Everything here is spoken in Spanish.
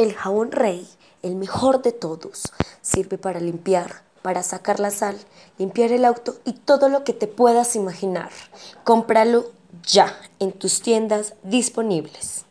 El jabón rey, el mejor de todos, sirve para limpiar, para sacar la sal, limpiar el auto y todo lo que te puedas imaginar. Cómpralo ya en tus tiendas disponibles.